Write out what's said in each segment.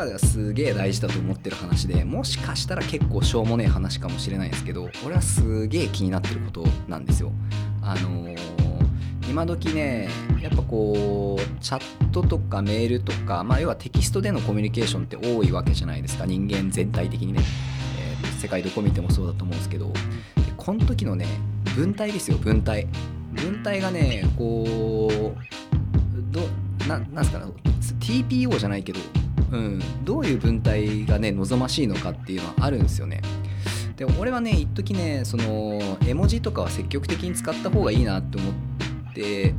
中ではすげえ大事だと思ってる話でもしかしたら結構しょうもねえ話かもしれないですけど俺はすげえ気になってることなんですよ。あのー、今時ねやっぱこうチャットとかメールとか、まあ、要はテキストでのコミュニケーションって多いわけじゃないですか。人間全体的にね、えー、世界どこ見てもそうだと思うんですけど。でこの時のね文体ですよ文体。文体がねこうどななんすか TPO じゃないけど、うん、どういう文体がね望ましいのかっていうのはあるんですよね。で俺はね一時ねその絵文字とかは積極的に使った方がいいなって思って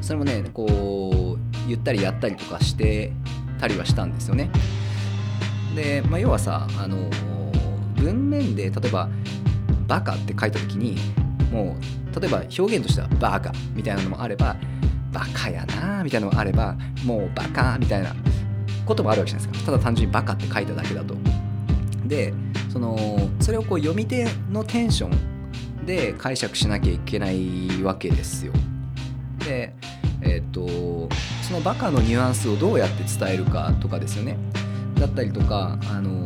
それもねこう言ったりやったりとかしてたりはしたんですよね。で、まあ、要はさあの文面で例えば「バカ」って書いた時にもう例えば表現としては「バカ」みたいなのもあれば「バカやな」みたいなのもあればもう「バカ」みたいなこともあるわけじゃないですかただ単純に「バカ」って書いただけだと。でそのそれをこう読み手のテンションで解釈しなきゃいけないわけですよ。でえっ、ー、とそのバカのニュアンスをどうやって伝えるかとかですよね。だったりとか、あの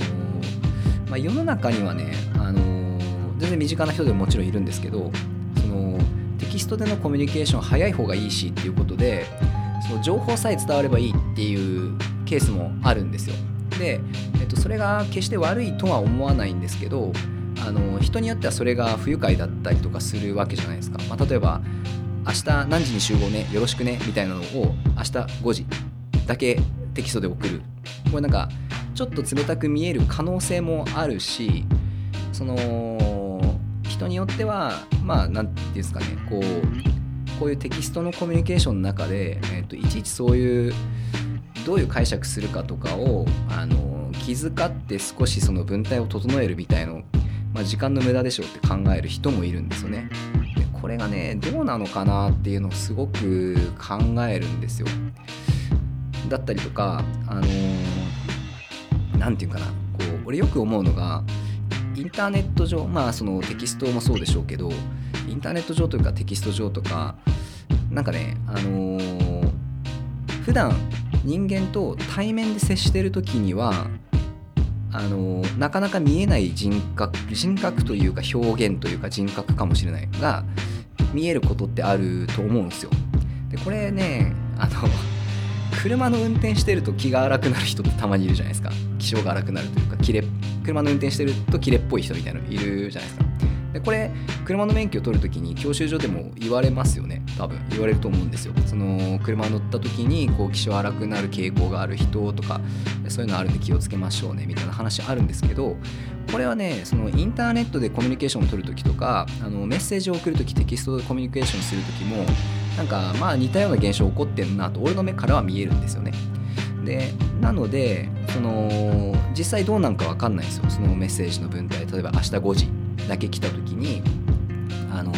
まあ、世の中にはね、あの全然身近な人でももちろんいるんですけどそのテキストでのコミュニケーション早い方がいいしっていうことでその情報さえ伝わればいいっていうケースもあるんですよ。で、えっと、それが決して悪いとは思わないんですけどあの人によってはそれが不愉快だったりとかするわけじゃないですか。まあ、例えば明日何時に集合ねよろしくねみたいなのを明日5時だけテキストで送るこれなんかちょっと冷たく見える可能性もあるしその人によってはまあ何て言うんですかねこうこういうテキストのコミュニケーションの中で、えーと、いちいちそういうどういう解釈するかとかをあの気遣って少しその文体を整えるみたいの、まあ、時間の無駄でしょうって考える人もいるんですよね。でこれがねどうなのかなっていうのをすごく考えるんですよ。だったりとかあの何て言うかなこう俺よく思うのがインターネット上まあそのテキストもそうでしょうけどインターネット上というかテキスト上とかなんかねあのー、普段人間と対面で接してる時にはあの、なかなか見えない人格人格というか表現というか人格かもしれないが見えることってあると思うんですよ。でこれねあの車の運転してると気が荒くなる人ってたまにいるじゃないですか。気性が荒くなるというかキレ車の運転してるとキレっぽい人みたいなのいるじゃないですか。でこれ車の免許を取るときに教習所でも言われますよね。多分言われると思うんですよその車乗った時にこう気性荒くなる傾向がある人とかそういうのあるんで気をつけましょうねみたいな話あるんですけどこれはねそのインターネットでコミュニケーションを取るときとかあのメッセージを送るときテキストでコミュニケーションするときもなんかまあ似たような現象起こってんなと俺の目からは見えるんですよね。でなのでその実際どうなんか分かんないんですよそのメッセージの文体例えば明日5時だけ来た時にあの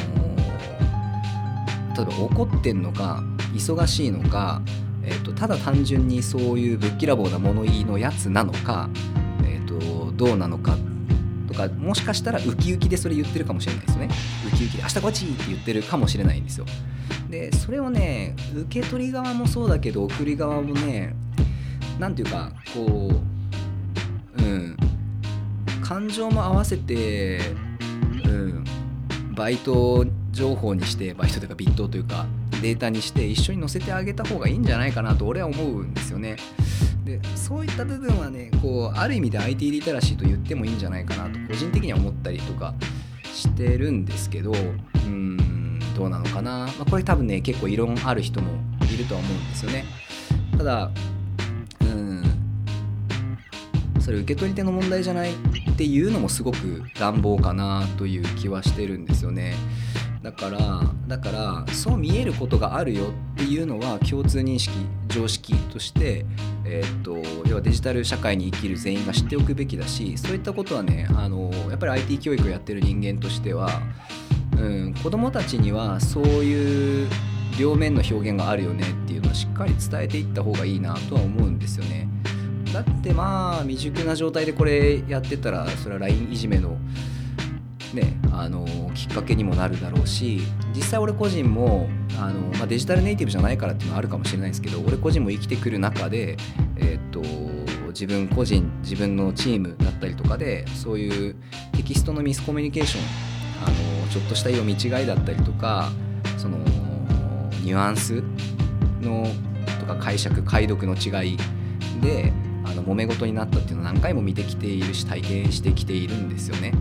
例えば怒ってんのか忙しいのか、えーと、ただ単純にそういうぶっきらぼうな物言いのやつなのか、えーと、どうなのかとかもしかしたらウキウキでそれ言ってるかもしれないですね。ウキウキで明日5時って言ってるかもしれないんですよ。でそれをね受け取り側もそうだけど送り側もね何ていうかこううん感情も合わせてうんバイト情報にしてバイトというかビットというかデータにして一緒に載せてあげた方がいいんじゃないかなと俺は思うんですよね。でそういった部分はねこうある意味で IT リテラシーと言ってもいいんじゃないかなと個人的には思ったりとかしてるんですけどうんどうなのかな、まあ、これ多分ね結構異論ある人もいるとは思うんですよね。ただうんそれ受け取り手の問題じゃないっていうのもすごく乱暴かなという気はしてるんですよねだからだからそう見えることがあるよっていうのは共通認識常識として、えー、と要はデジタル社会に生きる全員が知っておくべきだしそういったことはねあのやっぱり IT 教育をやってる人間としてはうん、子供たちにはそういう両面の表現があるよねっていうのをしっかり伝えていった方がいいなとは思うんですよね。だってまあ未熟な状態でこれやってたらそれは LINE いじめのね、あのきっかけにもなるだろうし実際俺個人もあの、まあ、デジタルネイティブじゃないからっていうのはあるかもしれないですけど俺個人も生きてくる中で、えー、っと自分個人自分のチームだったりとかでそういうテキストのミスコミュニケーションあのちょっとした読み違いだったりとかそのニュアンスのとか解釈解読の違いであの揉め事になったっていうのを何回も見てきているし体験してきているんですよね。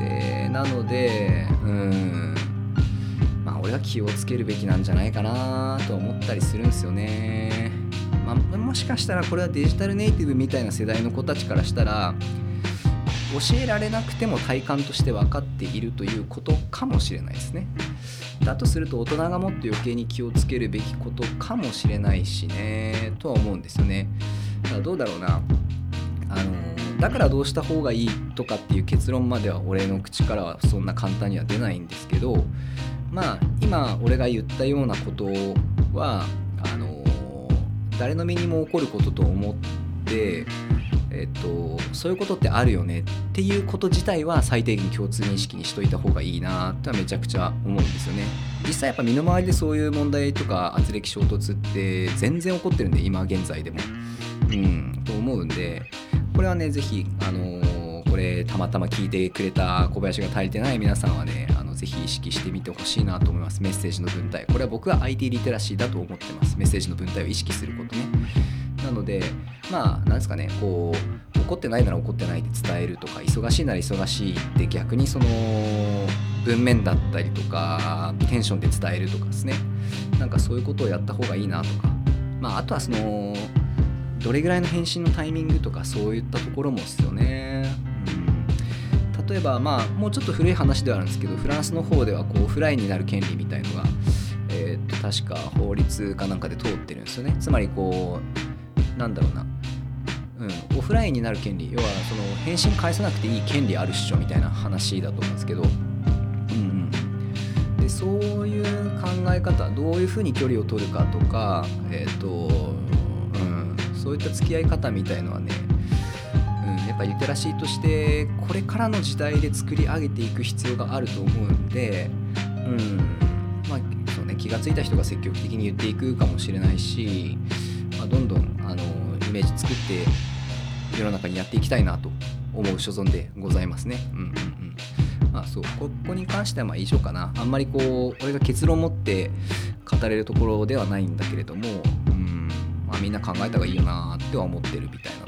でなのでうんまあ俺は気をつけるべきなんじゃないかなと思ったりするんですよね。まあ、もしかしたらこれはデジタルネイティブみたいな世代の子たちからしたら教えられなくても体感として分かっているということかもしれないですね。だとすると大人がもっと余計に気をつけるべきことかもしれないしねとは思うんですよね。だからどうだろうなあのだからどうした方がいいとかっていう結論までは俺の口からはそんな簡単には出ないんですけどまあ今俺が言ったようなことはあの誰の身にも起こることと思ってえっと、そういうことってあるよねっていうこと自体は最低限共通認識にしといた方がいいなとはめちゃくちゃ思うんですよね。実際やっぱ身の回りでそういう問題とか圧力衝突って全然起こってるんで今現在でも。うん。と思うんでこれはね是非あのー、これたまたま聞いてくれた小林が足りてない皆さんはねあのぜひ意識してみてほしいなと思います。メッセージの文体。これは僕は IT リテラシーだと思ってます。メッセージの文体を意識することね。なのでまあなんですかねこう怒ってないなら怒ってないで伝えるとか忙しいなら忙しいって逆にその文面だったりとかテンションで伝えるとかですね。なんかそういうことをやった方がいいなとか。まああとはそのどれぐらいの返信のタイミングとかそういったところもですよね、うん、例えばまあもうちょっと古い話ではあるんですけどフランスの方ではこうオフラインになる権利みたいのがえー、っと確か法律かなんかで通ってるんですよね。つまりこうなんだろうな、うん、オフラインになる権利。要はその返信返さなくていい権利あるっしょみたいな話だと思うんですけど、うん、でそういう考え方どういうふうに距離を取るかとか、えーと、そういった付き合い方みたいのはねうん、やっぱリテラシーとしてこれからの時代で作り上げていく必要があると思うんで、うんまあそうね、気が付いた人が積極的に言っていくかもしれないし、まあ、どんどんあのイメージ作って世の中にやっていきたいなと思う所存でございますね。うんうんうんまあ、そうここに関してはまあ以上かなあんまりこう俺が結論を持って語れるところではないんだけれども、みんな考えた方がいいよなっては思ってるみたいな。